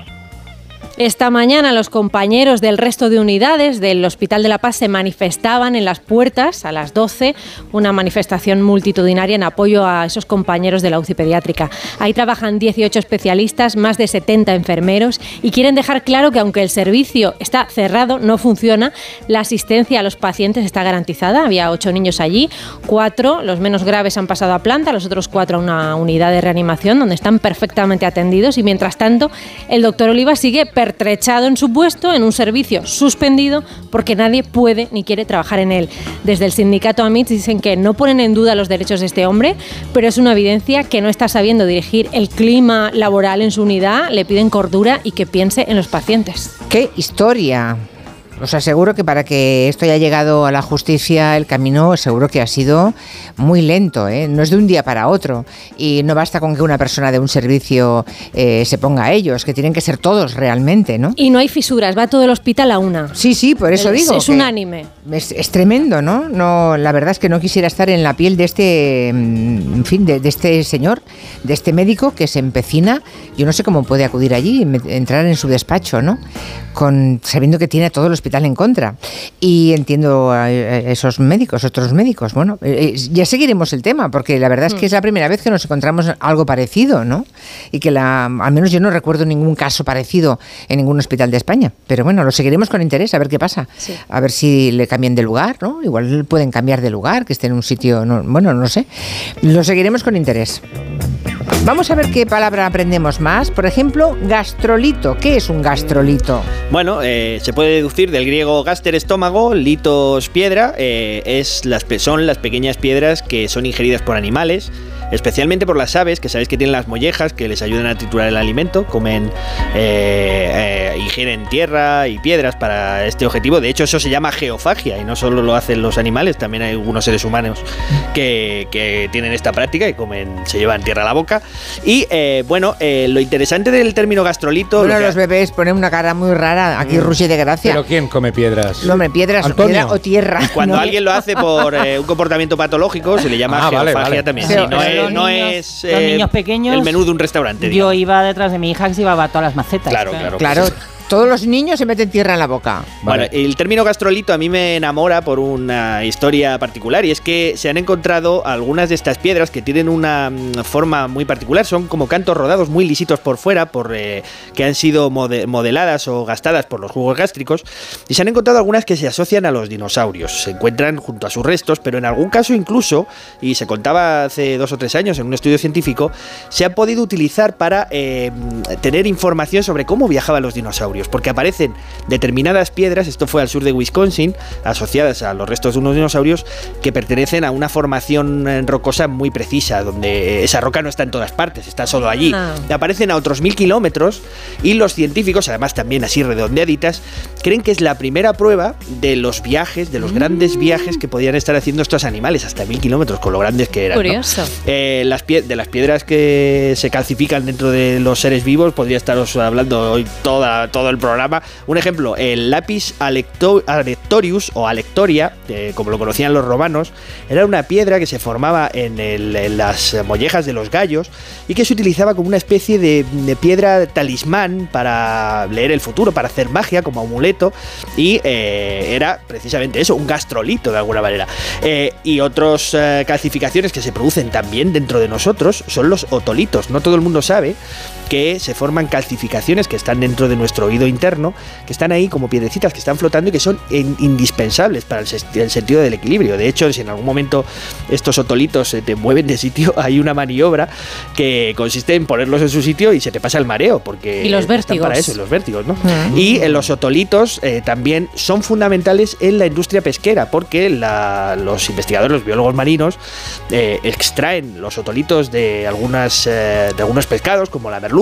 Esta mañana los compañeros del resto de unidades del Hospital de la Paz se manifestaban en las puertas a las 12, una manifestación multitudinaria en apoyo a esos compañeros de la UCI pediátrica. Ahí trabajan 18 especialistas, más de 70 enfermeros y quieren dejar claro que aunque el servicio está cerrado, no funciona, la asistencia a los pacientes está garantizada. Había ocho niños allí, cuatro, los menos graves han pasado a planta, los otros cuatro a una unidad de reanimación donde están perfectamente atendidos y mientras tanto el doctor Oliva sigue pertrechado en su puesto en un servicio suspendido porque nadie puede ni quiere trabajar en él. Desde el sindicato AMIT dicen que no ponen en duda los derechos de este hombre, pero es una evidencia que no está sabiendo dirigir el clima laboral en su unidad, le piden cordura y que piense en los pacientes. ¡Qué historia! Os aseguro que para que esto haya llegado a la justicia, el camino seguro que ha sido muy lento, ¿eh? no es de un día para otro. Y no basta con que una persona de un servicio eh, se ponga a ellos, que tienen que ser todos realmente, ¿no? Y no hay fisuras, va todo el hospital a una. Sí, sí, por eso Es- digo. es unánime. Es, es tremendo, ¿no? No, la verdad es que no quisiera estar en la piel de este, mm, en fin, de, de este señor, de este médico que se empecina. Yo no sé cómo puede acudir allí entrar en su despacho, ¿no? Con, sabiendo que tiene todo el hospital en contra. Y entiendo a, esos médicos, otros médicos. Bueno, eh, eh, ya seguiremos el tema, porque la verdad es que es la primera vez que nos encontramos algo parecido, ¿no? Y que la, al menos yo no recuerdo ningún caso parecido en ningún hospital de España. Pero bueno, lo seguiremos con interés, a ver qué pasa. A ver si le cambian de lugar, ¿no? Igual pueden cambiar de lugar, que esté en un sitio, no- bueno, no sé. Lo seguiremos con interés. Vamos a ver qué palabra aprendemos más. Por ejemplo, gastrolito. ¿Qué es un gastrolito? Bueno, eh, se puede deducir del griego gaster estómago, litos piedra, eh, es las, son las pequeñas piedras que son ingeridas por animales, especialmente por las aves, que sabéis que tienen las mollejas que les ayudan a triturar el alimento, comen, eh, eh, ingieren tierra y piedras para este objetivo. De hecho, eso se llama geofagia y no solo lo hacen los animales, también hay algunos seres humanos que, que tienen esta práctica y comen, se llevan tierra a la boca. Y eh, bueno, eh, lo interesante del término gastrolito... Bueno, lo los bebés ponen una cara muy rara. Aquí Rusia de gracia. ¿Pero quién come piedras? No, hombre, piedras, Antonio. piedra o tierra. Cuando ¿no? alguien lo hace por eh, un comportamiento patológico, se le llama Ah, geofagia vale. también. Sí, no es, los no niños- es, los eh, niños pequeños, el menú de un restaurante. Yo digamos. iba detrás de mi hija que se iba a todas las macetas. Claro, claro. Claro, todos los niños se meten tierra en la boca. Bueno, el término gastrolito a mí me enamora por una historia particular y es que se han encontrado algunas de estas piedras que tienen una mm, forma muy particular, son como cantos rodados muy lisitos por fuera, por eh, que han sido mode- modeladas o gastadas por los jugos gástricos y se han encontrado algunas que se asocian a los dinosaurios, se encuentran junto a sus restos, pero en algún caso incluso, y se contaba hace dos o tres años en un estudio científico, se ha podido utilizar para eh, tener información sobre cómo viajaban los dinosaurios, porque aparecen determinadas piedras, esto fue al sur de Wisconsin, asociadas a los restos de unos dinosaurios, que pertenecen a una formación eh, rocosa muy precisa, donde esa roca no está en todas partes, está solo allí. Aparecen a otros mil kilómetros y los científicos, además también así redondeaditas, creen que es la primera prueba de los viajes, de los grandes viajes que podían estar haciendo estos animales, hasta mil kilómetros, con lo grandes que eran. ¿no? Curioso. Eh, las pie- de las piedras que se calcifican dentro de los seres vivos, podría estaros hablando hoy toda, todo el programa. Un ejemplo, el lápiz alecto- alectorius o alectoria, eh, como lo conocían los romanos, era una piedra que se formaba en, las mollejas de los gallos y que se utilizaba como una especie de, de piedra talismán para leer el futuro, para hacer magia como amuleto y eh, era precisamente eso, un gastrolito de alguna manera. Eh, y otras calcificaciones que se producen también dentro de nosotros son los otolitos. No todo el mundo sabe que se forman calcificaciones que están dentro de nuestro oído interno, que están ahí como piedrecitas que están flotando y que son in- indispensables para el, el sentido del equilibrio. De hecho, si en algún momento estos otolitos se te mueven de sitio, hay una maniobra que consiste en ponerlos en su sitio y se te pasa el mareo, porque Y los vértigos. para eso, los vértigos, ¿no? Mm. Y eh, los otolitos eh, también son fundamentales en la industria pesquera, porque la- los investigadores, los biólogos marinos, eh, extraen los otolitos de, algunas, eh, de algunos pescados, como la merluza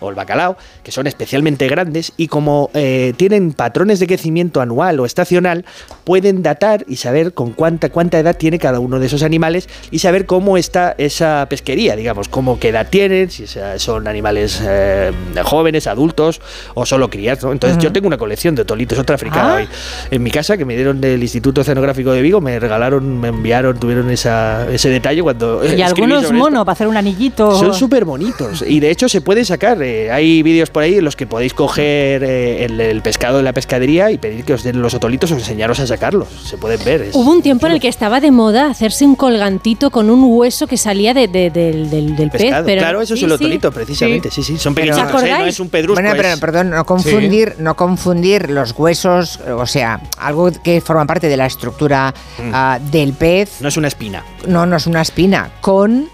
o el bacalao, que son especialmente grandes, y como eh, tienen patrones de crecimiento anual o estacional, pueden datar y saber con cuánta, cuánta edad tiene cada uno de esos animales y saber cómo está esa pesquería, digamos, cómo qué edad tienen, si son animales eh, jóvenes, adultos o solo crías. ¿no? Entonces, yo tengo una colección de otolitos otra africana Ah. hoy en mi casa que me dieron del Instituto Oceanográfico de Vigo, me regalaron, me enviaron, tuvieron esa, ese detalle cuando. eh, Y algunos esto. monos para hacer un anillito. Son súper bonitos y de hecho se puede sacar. eh, hay vídeos por ahí en los que podéis coger eh, el, el pescado de la pescadería y pedir que os den los otolitos o enseñaros a sacarlos. Se pueden ver. es- Hubo un tiempo en el que estaba de moda hacerse un colgantito con un hueso que salía de- de- del, del- del pez. Pero, claro, eso es sí, el sí. otolito, precisamente. Sí, sí, son Pero- pequeñitos. ¿Os ¿eh? No es un pedrusco. Bueno, pero es- perdón, no confundir, no confundir los huesos, o sea, algo que forma parte de la estructura Mm. ah, del pez, No es una espina. no, no es una espina, con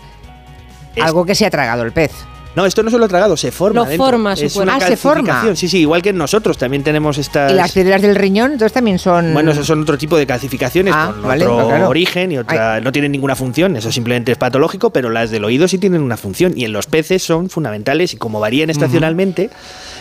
algo que se ha tragado el pez. No, esto no se lo ha tragado, se forma. Lo dentro. forma su es cuerpo. una Ah, se forma. Sí, sí, igual que nosotros también tenemos estas. Y las piedras del riñón, entonces también son. Bueno, esos son otro tipo de calcificaciones Ah, con vale, otro claro. origen y otra no tienen ninguna función, eso simplemente es patológico, pero las del oído sí tienen una función y en los peces son fundamentales y como varían estacionalmente,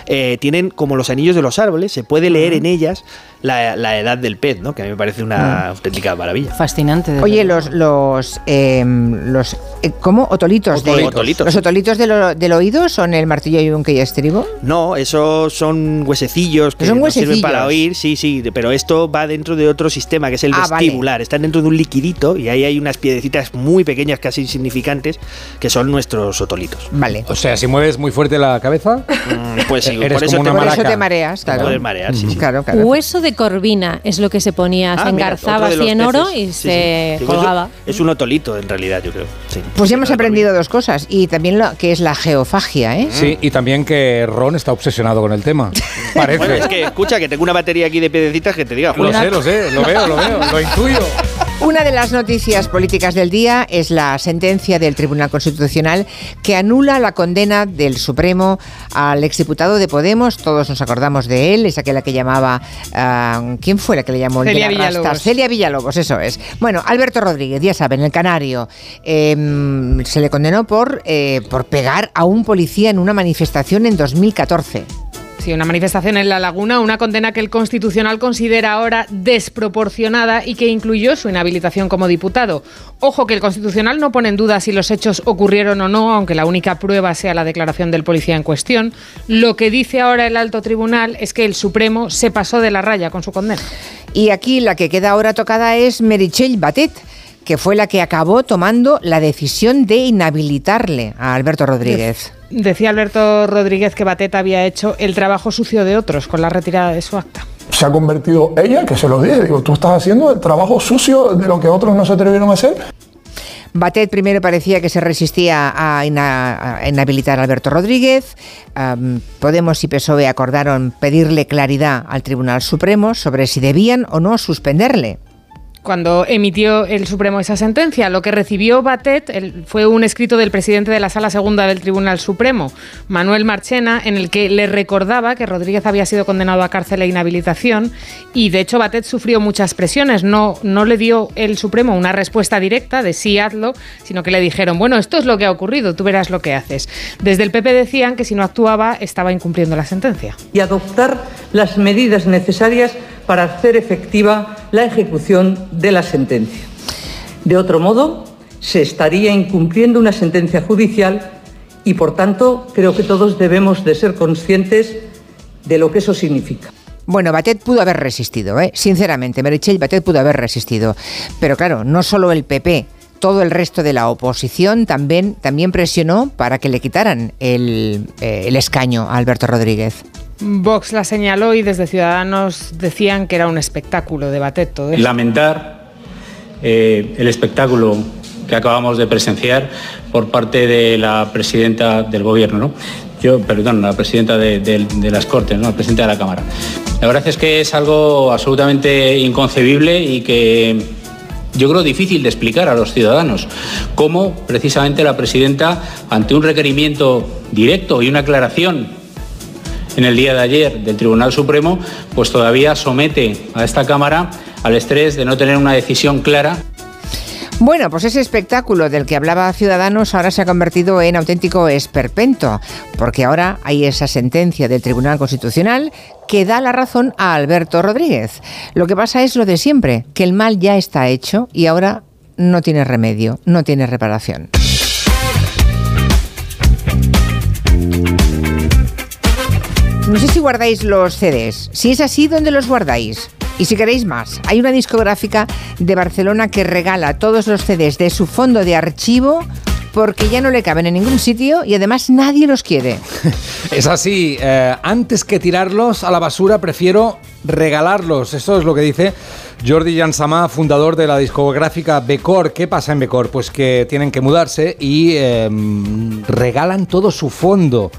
eh, tienen como los anillos de los árboles, se puede leer en ellas la, la edad del pez, ¿no? Que a mí me parece una auténtica maravilla. Fascinante. Oye, los los eh, los eh, ¿cómo? Otolitos, de Otolitos. Otolitos. los otolitos del, o- del oído son el martillo y un que y estribo. No, esos son huesecillos que Son nos sirven huesecillos. para oír, sí, sí, pero esto va dentro de otro sistema que es el Ah, vale. vestibular. Están dentro de un liquidito y ahí hay unas piedrecitas muy pequeñas, casi insignificantes, que son nuestros otolitos. Vale. O sea, si mueves muy fuerte la cabeza, Mm, Pues sí, Eres por eso como te Por eso maraca. te mareas, claro. Poder marear, sí, sí. Claro, claro. Hueso de corvina es lo que se ponía, Ah, se engarzaba así en oro peces. y Sí, se colgaba. Es un otolito en realidad, yo creo. Sí. Pues ya hemos aprendido dos cosas y también lo que es la geofagia, ¿eh? sí, y también que Ron está obsesionado con el tema. Parece. Bueno, es que escucha que tengo una batería aquí de piedrecitas que te diga, Lo sé, lo sé, lo veo, lo veo, lo intuyo. Una de las noticias políticas del día es la sentencia del Tribunal Constitucional que anula la condena del Supremo al exdiputado de Podemos. Todos nos acordamos de él, es aquella que llamaba. ah, ¿Quién fue la que le llamó? el Celia rastas? Villalobos. Celia Villalobos, eso es. Bueno, Alberto Rodríguez, ya saben, el canario, eh, se le condenó por, eh, por pegar a un policía en una manifestación en 2014. Sí, una manifestación en La Laguna, una condena que el Constitucional considera ahora desproporcionada y que incluyó su inhabilitación como diputado. Ojo que el Constitucional no pone en duda si los hechos ocurrieron o no, aunque la única prueba sea la declaración del policía en cuestión. Lo que dice ahora el alto tribunal es que el Supremo se pasó de la raya con su condena. Y aquí la que queda ahora tocada es Meritxell Batet, que fue la que acabó tomando la decisión de inhabilitarle a Alberto Rodríguez. Decía Alberto Rodríguez que Batet había hecho el trabajo sucio de otros con la retirada de su acta. Se ha convertido ella, que se lo dije, digo, tú estás haciendo el trabajo sucio de lo que otros no se atrevieron a hacer. Batet primero parecía que se resistía a, ina- a inhabilitar a Alberto Rodríguez. Podemos y PSOE acordaron pedirle claridad al Tribunal Supremo sobre si debían o no suspenderle. Cuando emitió el Supremo esa sentencia, lo que recibió Batet fue un escrito del presidente de la Sala Segunda del Tribunal Supremo, Manuel Marchena, en el que le recordaba que Rodríguez había sido condenado a cárcel e inhabilitación y de hecho Batet sufrió muchas presiones. No, no le dio el Supremo una respuesta directa de sí hazlo, sino que le dijeron, bueno, esto es lo que ha ocurrido, tú verás lo que haces. Desde el PP decían que si no actuaba estaba incumpliendo la sentencia. y adoptar las medidas necesarias para hacer efectiva la ejecución de la sentencia. De otro modo, se estaría incumpliendo una sentencia judicial y, por tanto, creo que todos debemos de ser conscientes de lo que eso significa. Bueno, Batet pudo haber resistido, ¿eh? sinceramente, Meritxell Batet pudo haber resistido. Pero claro, no solo el PP, todo el resto de la oposición también, también presionó para que le quitaran el, eh, el escaño a Alberto Rodríguez. Vox la señaló y desde Ciudadanos decían que era un espectáculo de Batet todo lamentar eh, el espectáculo que acabamos de presenciar por parte de la presidenta del gobierno, ¿no? Yo, perdón, la presidenta de, de- de las Cortes, ¿no? La presidenta de la Cámara. La verdad es que es algo absolutamente inconcebible y que yo creo difícil de explicar a los ciudadanos cómo precisamente la presidenta, ante un requerimiento directo y una aclaración en el día de ayer del Tribunal Supremo, pues todavía somete a esta Cámara al estrés de no tener una decisión clara Bueno, pues ese espectáculo del que hablaba Ciudadanos ahora se ha convertido en auténtico esperpento, porque ahora hay esa sentencia del Tribunal Constitucional que da la razón a Alberto Rodríguez. Lo que pasa es lo de siempre, que el mal ya está hecho y ahora no tiene remedio, no tiene reparación. No sé si guardáis los CDs. Si es así, ¿dónde los guardáis? Y si queréis más, hay una discográfica de Barcelona que regala todos los CDs de su fondo de archivo porque ya no le caben en ningún sitio y además nadie los quiere. Es así, eh, antes que tirarlos a la basura prefiero regalarlos. Eso es lo que dice Jordi Jansama, fundador de la discográfica Becor. ¿Qué pasa en Becor? Pues que tienen que mudarse y eh, regalan todo su fondo.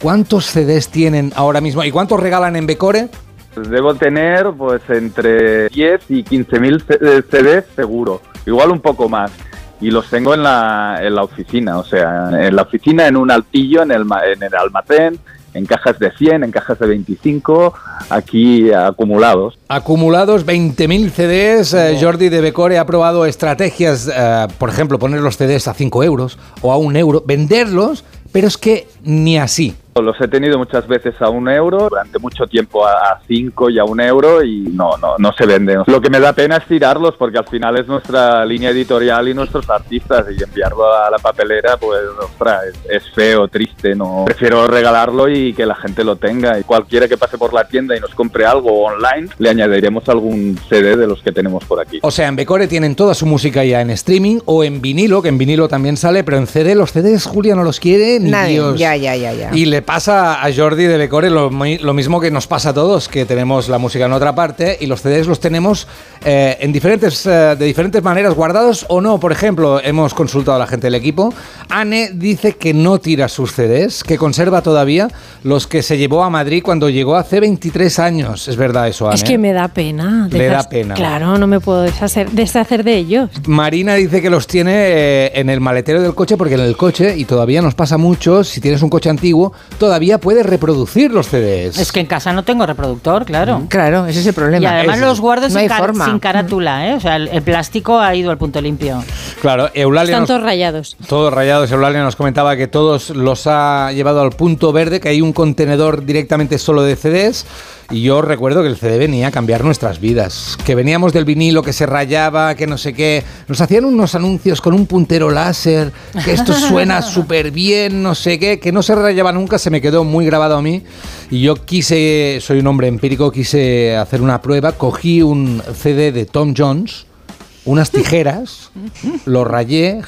¿Cuántos CDs tienen ahora mismo? ¿Y cuántos regalan en Becore? Debo tener pues entre 10 y 15 mil CDs seguro, igual un poco más. y los tengo en la, en la oficina, o sea, en la oficina, en un altillo, en el, en el almacén, en cajas de 100, en cajas de 25, aquí acumulados. Acumulados 20.000 CDs, eh, Jordi de Becore ha probado estrategias, eh, por ejemplo, poner los CDs a 5 euros o a un euro, venderlos, pero es que ni así. Los he tenido muchas veces a un euro, durante mucho tiempo a cinco y a un euro y no, no, no se venden. Lo que me da pena es tirarlos porque al final es nuestra línea editorial y nuestros artistas y enviarlo a la papelera pues ostras, es, es feo, triste, no. Prefiero regalarlo y que la gente lo tenga y cualquiera que pase por la tienda y nos compre algo online le añadiremos algún CD de los que tenemos por aquí. O sea, en Becore tienen toda su música ya en streaming o en vinilo, que en vinilo también sale, pero en CD los CDs Julia no los quiere ni Nadie. Dios. Ya, ya, ya, ya. Y le pasa a Jordi de Becore lo, mi- lo mismo que nos pasa a todos, que tenemos la música en otra parte y los CDs los tenemos eh, en diferentes, eh, de diferentes maneras, guardados o no. Por ejemplo, hemos consultado a la gente del equipo. Anne dice que no tira sus CDs, que conserva todavía los que se llevó a Madrid cuando llegó hace 23 años. Es verdad eso, Anne. Es que me da pena. Le da pena. Claro, no me puedo deshacer, deshacer de ellos. Marina dice que los tiene eh, en el maletero del coche porque en el coche, y todavía nos pasa mucho, si tienes un coche antiguo, todavía puedes reproducir los CDs. Es que en casa no tengo reproductor, claro. Claro, ese es el problema. Y además los guardo No sin, hay car- forma. sin carátula, ¿eh? O sea, el, el plástico ha ido al punto limpio. Claro, Eulalia Están nos, todos rayados. todos rayados, Eulalia nos comentaba que todos los ha llevado al punto verde, que hay un contenedor directamente solo de CDs. Y yo recuerdo que el CD venía a cambiar nuestras vidas. Que veníamos del vinilo que se rayaba, que no sé qué. Nos hacían unos anuncios con un puntero láser, que esto suena súper bien, no sé qué, que no se rayaba nunca, se me quedó muy grabado a mí. Y yo quise, soy un hombre empírico, quise hacer una prueba. Cogí un CD de Tom Jones, unas tijeras, lo rayé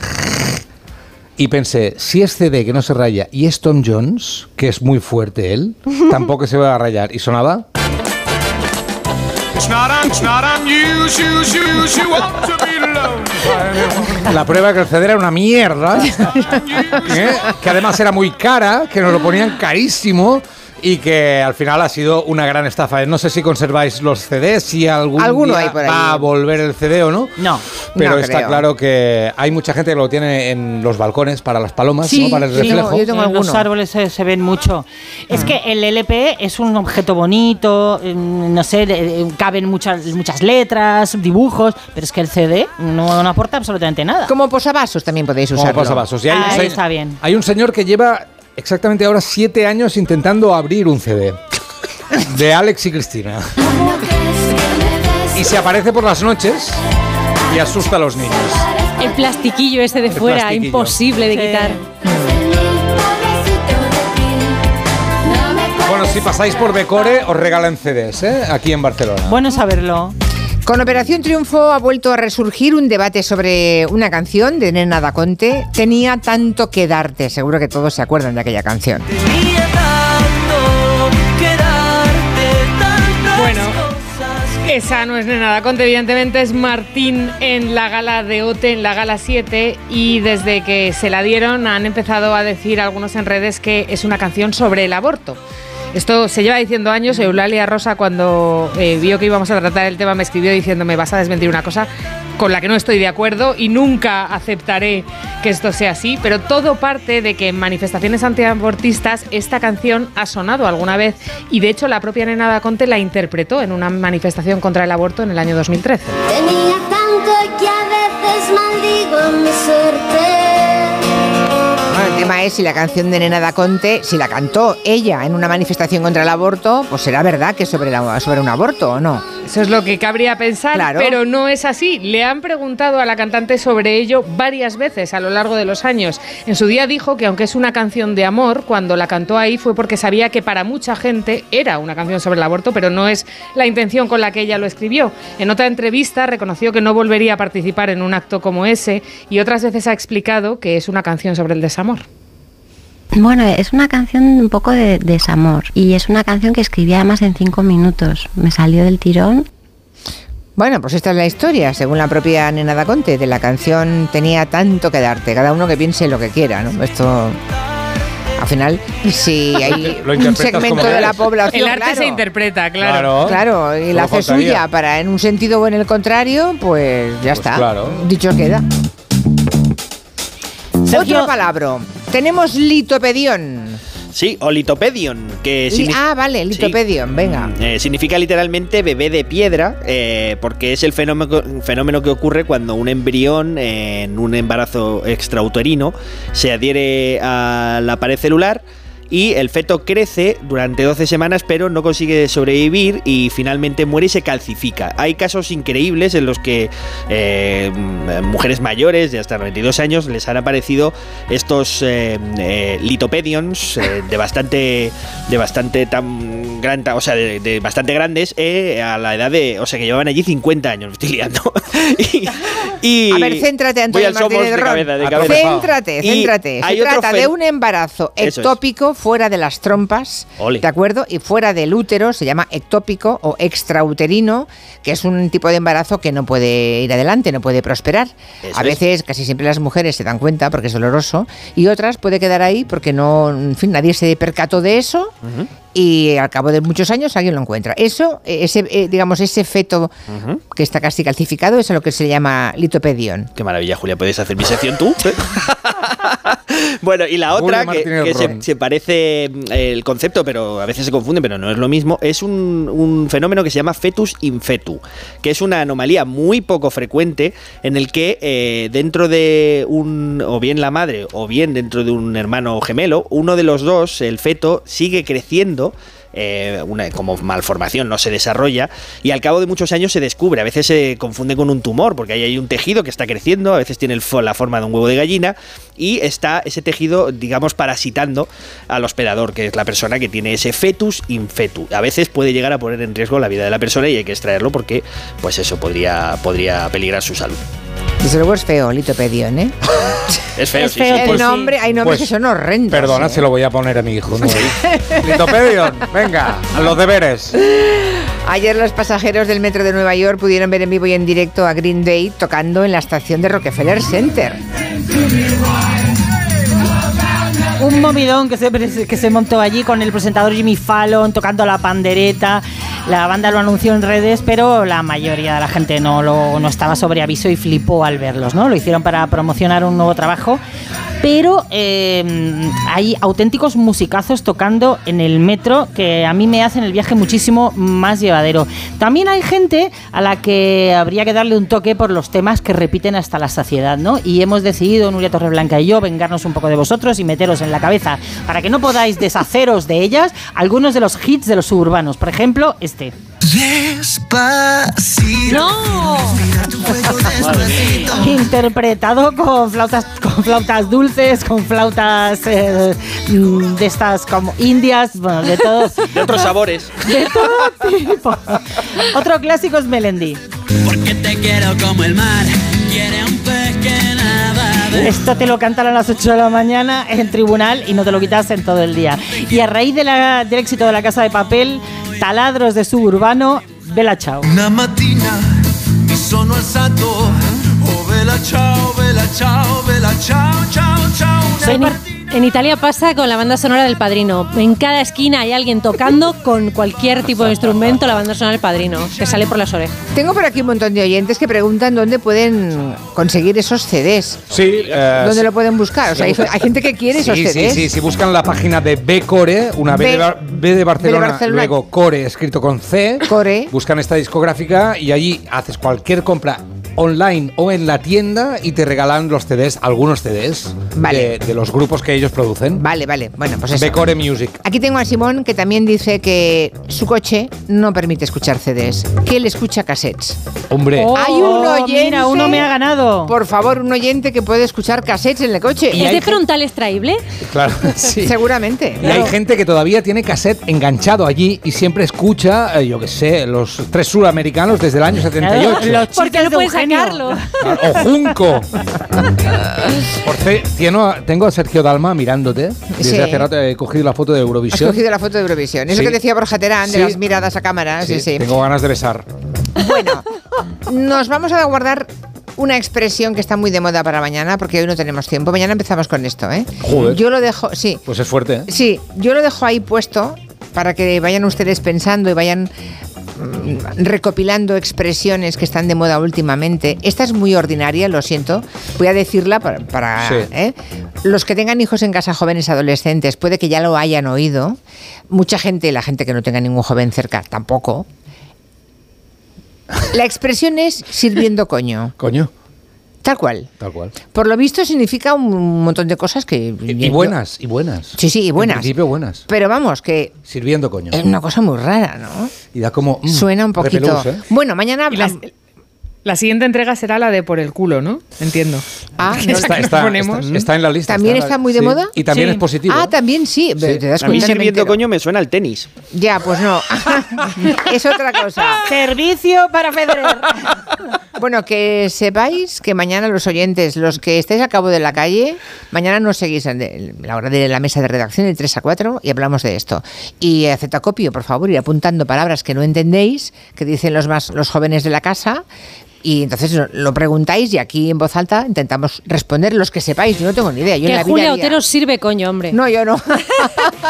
y pensé, si es CD que no se raya y es Tom Jones, que es muy fuerte él, tampoco se va a rayar. ¿Y sonaba? La prueba que el CD era una mierda, ¿eh? que además era muy cara, que nos lo ponían carísimo y que al final ha sido una gran estafa. No sé si conserváis los CDs, si algún Alguno día hay por ahí. va a volver el CD o no. No. Pero No está creo. claro que hay mucha gente que lo tiene en los balcones para las palomas, ¿no? para el sí, reflejo. en los árboles se, se ven mucho. Es que el LP es un objeto bonito, mm, no sé, eh, caben muchas, muchas letras, dibujos, pero es que el CD no, no aporta absolutamente nada. Como posavasos también podéis Como usarlo. posavasos. Y hay, un Ahí se- está bien. hay un señor que lleva exactamente ahora siete años intentando abrir un CD de Alex y Cristina. Y se aparece por las noches y asusta a los niños. El plastiquillo ese de El fuera, plastiquillo. imposible de quitar. Bueno, si pasáis por Becore, os regalan CDs, ¿eh? Aquí en Barcelona. Bueno saberlo. Con Operación Triunfo ha vuelto a resurgir un debate sobre una canción de Nena da Conte. Tenía tanto que darte. Seguro que todos se acuerdan de aquella canción. Bueno, esa no es nada Conte, evidentemente es Martín en la gala de OTE, en la gala 7, y desde que se la dieron han empezado a decir algunos en redes que es una canción sobre el aborto. Esto se lleva diciendo años. Eulalia Rosa, cuando eh, vio que íbamos a tratar el tema, me escribió diciéndome: Vas a desmentir una cosa con la que no estoy de acuerdo y nunca aceptaré que esto sea así. Pero todo parte de que en manifestaciones antiabortistas esta canción ha sonado alguna vez y de hecho la propia Nena da Conte la interpretó en una manifestación contra el aborto en el año 2013. Tenía tanto que a veces maldigo mi suerte. Tema es si la canción de Nena da Conte, si la cantó ella en una manifestación contra el aborto, pues será verdad que sobre, sobre un aborto o no. Eso es lo que cabría pensar, Claro. pero no es así. Le han preguntado a la cantante sobre ello varias veces a lo largo de los años. En su día dijo que aunque es una canción de amor, cuando la cantó ahí fue porque sabía que para mucha gente era una canción sobre el aborto, pero no es la intención con la que ella lo escribió. En otra entrevista reconoció que no volvería a participar en un acto como ese y otras veces ha explicado que es una canción sobre el desamor. Bueno, es una canción un poco de desamor y es una canción que escribí además en cinco minutos. Me salió del tirón. Bueno, pues esta es la historia, según la propia Nena da Conte, de la canción Tenía tanto que darte. Cada uno que piense lo que quiera, ¿no? Esto. Al final, si hay un segmento de la población. El arte claro, se interpreta, claro. Claro, y la hace faltaría. suya para en un sentido o en el contrario, pues ya Pues está. claro. Dicho queda. Otro palabra. Tenemos litopedión. Sí, o litopedion, que Li- ah, vale, litopedion, venga. Eh, significa literalmente bebé de piedra, eh, porque es el fenómeno, fenómeno que ocurre cuando un embrión eh, en un embarazo extrauterino se adhiere a la pared celular y el feto crece durante 12 semanas pero no consigue sobrevivir y finalmente muere y se calcifica. Hay casos increíbles en los que eh, mujeres mayores de hasta 92 años les han aparecido estos eh, eh, litopedions eh, de bastante de bastante tan gran, o sea, de, de bastante grandes eh, a la edad de, o sea, que llevaban allí 50 años, me estoy liando. y, y- A ver, céntrate, Antonio Martínez de Ron. cabeza, de cabeza. Céntrate, céntrate. Se trata de un embarazo es. ectópico fuera de las trompas, Ole. ¿de acuerdo? Y fuera del útero, se llama ectópico o extrauterino, que es un tipo de embarazo que no puede ir adelante, no puede prosperar. Eso a es. veces, casi siempre las mujeres se dan cuenta porque es doloroso, y otras puede quedar ahí porque no, en fin, nadie se percató de eso. Y al cabo de muchos años alguien lo encuentra. Eso, eh, ese, eh, digamos, ese feto que está casi calcificado es a lo que se llama litopedión. Qué maravilla, Julia, ¿puedes hacer mi sección tú? bueno, y la otra, que, se parece mm, el concepto, pero a veces se confunde, pero no es lo mismo, es un, un fenómeno que se llama fetus infetu, que es una anomalía muy poco frecuente en el que eh, dentro de un, o bien la madre, o bien dentro de un hermano gemelo, uno de los dos, el feto, sigue creciendo eh, una, como malformación, no se desarrolla y al cabo de muchos años se descubre. A veces se confunde con un tumor porque ahí hay un tejido que está creciendo, a veces tiene la forma de un huevo de gallina y está ese tejido, digamos, parasitando al hospedador, que es la persona que tiene ese fetus infetu. A veces puede llegar a poner en riesgo la vida de la persona y hay que extraerlo porque, pues eso, podría, podría peligrar su salud. Desde luego es feo, litopedión, ¿eh? Es feo, Es sí, feo, sí. el Pues- nombre, hay nombres pues, que son horrendos. Perdona, ¿eh? se lo voy a poner a mi hijo. ¿no? Litopedion, venga, a los deberes. Ayer los pasajeros del metro de Nueva York pudieron ver en vivo y en directo a Green Day tocando en la estación de Rockefeller Center. Un movidón que se, que se montó allí con el presentador Jimmy Fallon tocando la pandereta. La banda lo anunció en redes, pero la mayoría de la gente no, lo, no estaba sobre aviso y flipó al verlos, ¿no? Lo hicieron para promocionar un nuevo trabajo. Pero eh, hay auténticos musicazos tocando en el metro que a mí me hacen el viaje muchísimo más llevadero. También hay gente a la que habría que darle un toque por los temas que repiten hasta la saciedad, ¿no? Y hemos decidido, Nuria Torreblanca y yo, vengarnos un poco de vosotros y meteros en la cabeza para que no podáis deshaceros de ellas algunos de los hits de los suburbanos. Por ejemplo, este. Despacito. ¡No! Interpretado con flautas, con flautas dulces, con flautas eh, mm, de estas como indias, bueno, de todo. De otros sabores. De todo tipo. Otro clásico es Melendi. Porque te quiero como el mar. Quiere un pez que nada Esto te lo cantan a las 8 de la mañana en tribunal y no te lo quitas en todo el día. Y a raíz de la- del éxito de la Casa de Papel, taladros de suburbano, Bella Chao. Una mattina mi sono alzato. Oh, vela ciao, vela ciao, vela ciao, ciao, ciao. En, Italia pasa con la banda sonora del Padrino. En cada esquina hay alguien tocando con cualquier tipo de instrumento la banda sonora del Padrino, que sale por las orejas. Tengo por aquí un montón de oyentes que preguntan dónde pueden conseguir esos CDs. Sí, eh, ¿Dónde lo pueden buscar? O sea, hay, hay gente que quiere esos Sí, sí, CDs. sí, si buscan la página de B-Core, una B, B- de, Bar- B de Barcelona, Barcelona. luego Core escrito con C, Core. buscan esta discográfica y allí haces cualquier compra online o en la tienda y te regalan los CDs, algunos CDs Vale. de, de los grupos que ellos producen. Vale, vale. Bueno, pues eso. B-Core Music. Aquí tengo a Simón que también dice que su coche no permite escuchar CDs, que él escucha cassettes. Hombre, Hay un Oh, oyente. mira, uno me ha ganado. Por favor, un oyente que puede escuchar cassettes en el coche. ¿Es de frontal extraíble? claro, sí. Seguramente. Y hay gente que todavía tiene cassette enganchado allí y siempre escucha, eh, yo qué sé, los tres suramericanos desde el año 78. Los ¿Por qué chistes no de puedes. Sacarlo? Claro, O Junco. Por ce- tieno- tengo a Sergio Dalma mirándote. Desde Sí. hace rato he cogido la foto de Has Eurovisión. cogido la foto de Eurovisión. Eso Sí. que decía Borja Terán de Sí. las miradas a cámara. Sí, sí. Tengo ganas de besar. Bueno, nos vamos a guardar una expresión que está muy de moda para mañana, porque hoy no tenemos tiempo. Mañana empezamos con esto, ¿eh? Joder. Yo lo dejo, sí, Pues es fuerte, ¿eh? sí, yo lo dejo ahí puesto para que vayan ustedes pensando y vayan recopilando expresiones que están de moda últimamente. Esta es muy ordinaria, lo siento. Voy a decirla para... para, Sí. ¿eh? Los que tengan hijos en casa, jóvenes adolescentes, puede que ya lo hayan oído. Mucha gente, la gente que no tenga ningún joven cerca, tampoco. La expresión es sirviendo coño. Coño, Tal cual. tal cual. Por lo visto significa un montón de cosas que... Y, y buenas, y buenas. Sí, sí, y buenas. En principio buenas. Pero vamos, que Sirviendo, coño. es una cosa muy rara, ¿no? Y da como... mm, Suena un poquito... repelús, ¿eh? Bueno, mañana... Y las- La siguiente entrega será la de por el culo, ¿no? Entiendo. Ah, Esa Está, está- ponemos. está- está en la lista. ¿También está muy de sí. moda? Y también Sí. es positivo. Ah, también sí. ¿Te das A mí sirviendo coño me suena al tenis. Ya, pues no. es otra cosa. Servicio para Federer. Bueno, que sepáis que mañana los oyentes, los que estéis a cabo de la calle, mañana nos seguís en de- la hora de la mesa de redacción de 3 a 4 y hablamos de esto. Y haced acopio, por favor, ir apuntando palabras que no entendéis, que dicen los más los jóvenes de la casa. Y entonces lo, preguntáis y aquí en voz alta intentamos responder los que sepáis. Yo no tengo ni idea. Yo en Que vida Julia haría- Otero sirve coño, hombre. No, yo no.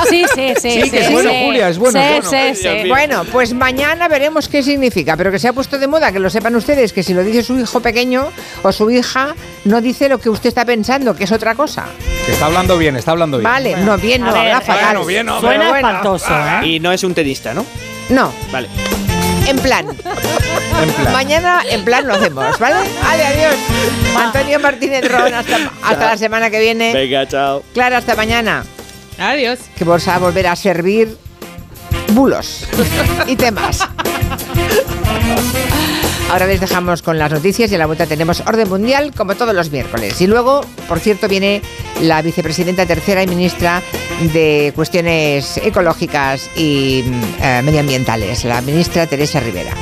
Sí, sí, sí. Sí, que es bueno, Julia, es bueno, Sí, es bueno. sí, sí. Bueno, pues mañana veremos qué significa, pero que se ha puesto de moda, que lo sepan ustedes, que si lo dice su hijo pequeño o su hija, no dice lo que usted está pensando, que es otra cosa. Que está hablando bien, está hablando bien. Vale, no, bien, no, A ver, habla fatal. bueno, bien, no, Suena bueno, espantoso, ¿eh? Y no es un tenista, ¿no? No, Vale. En plan. En plan. Mañana en plan lo hacemos, ¿vale? Vale, adiós. Antonio Martínez Ron, hasta, hasta la semana que viene. Venga, chao. Clara, hasta mañana. Adiós. Que vamos a volver a servir bulos y temas. Ahora les dejamos con las noticias y a la vuelta tenemos orden mundial como todos los miércoles. Y luego, por cierto, viene la vicepresidenta tercera y ministra de Cuestiones Ecológicas y eh, Medioambientales, la ministra Teresa Rivera.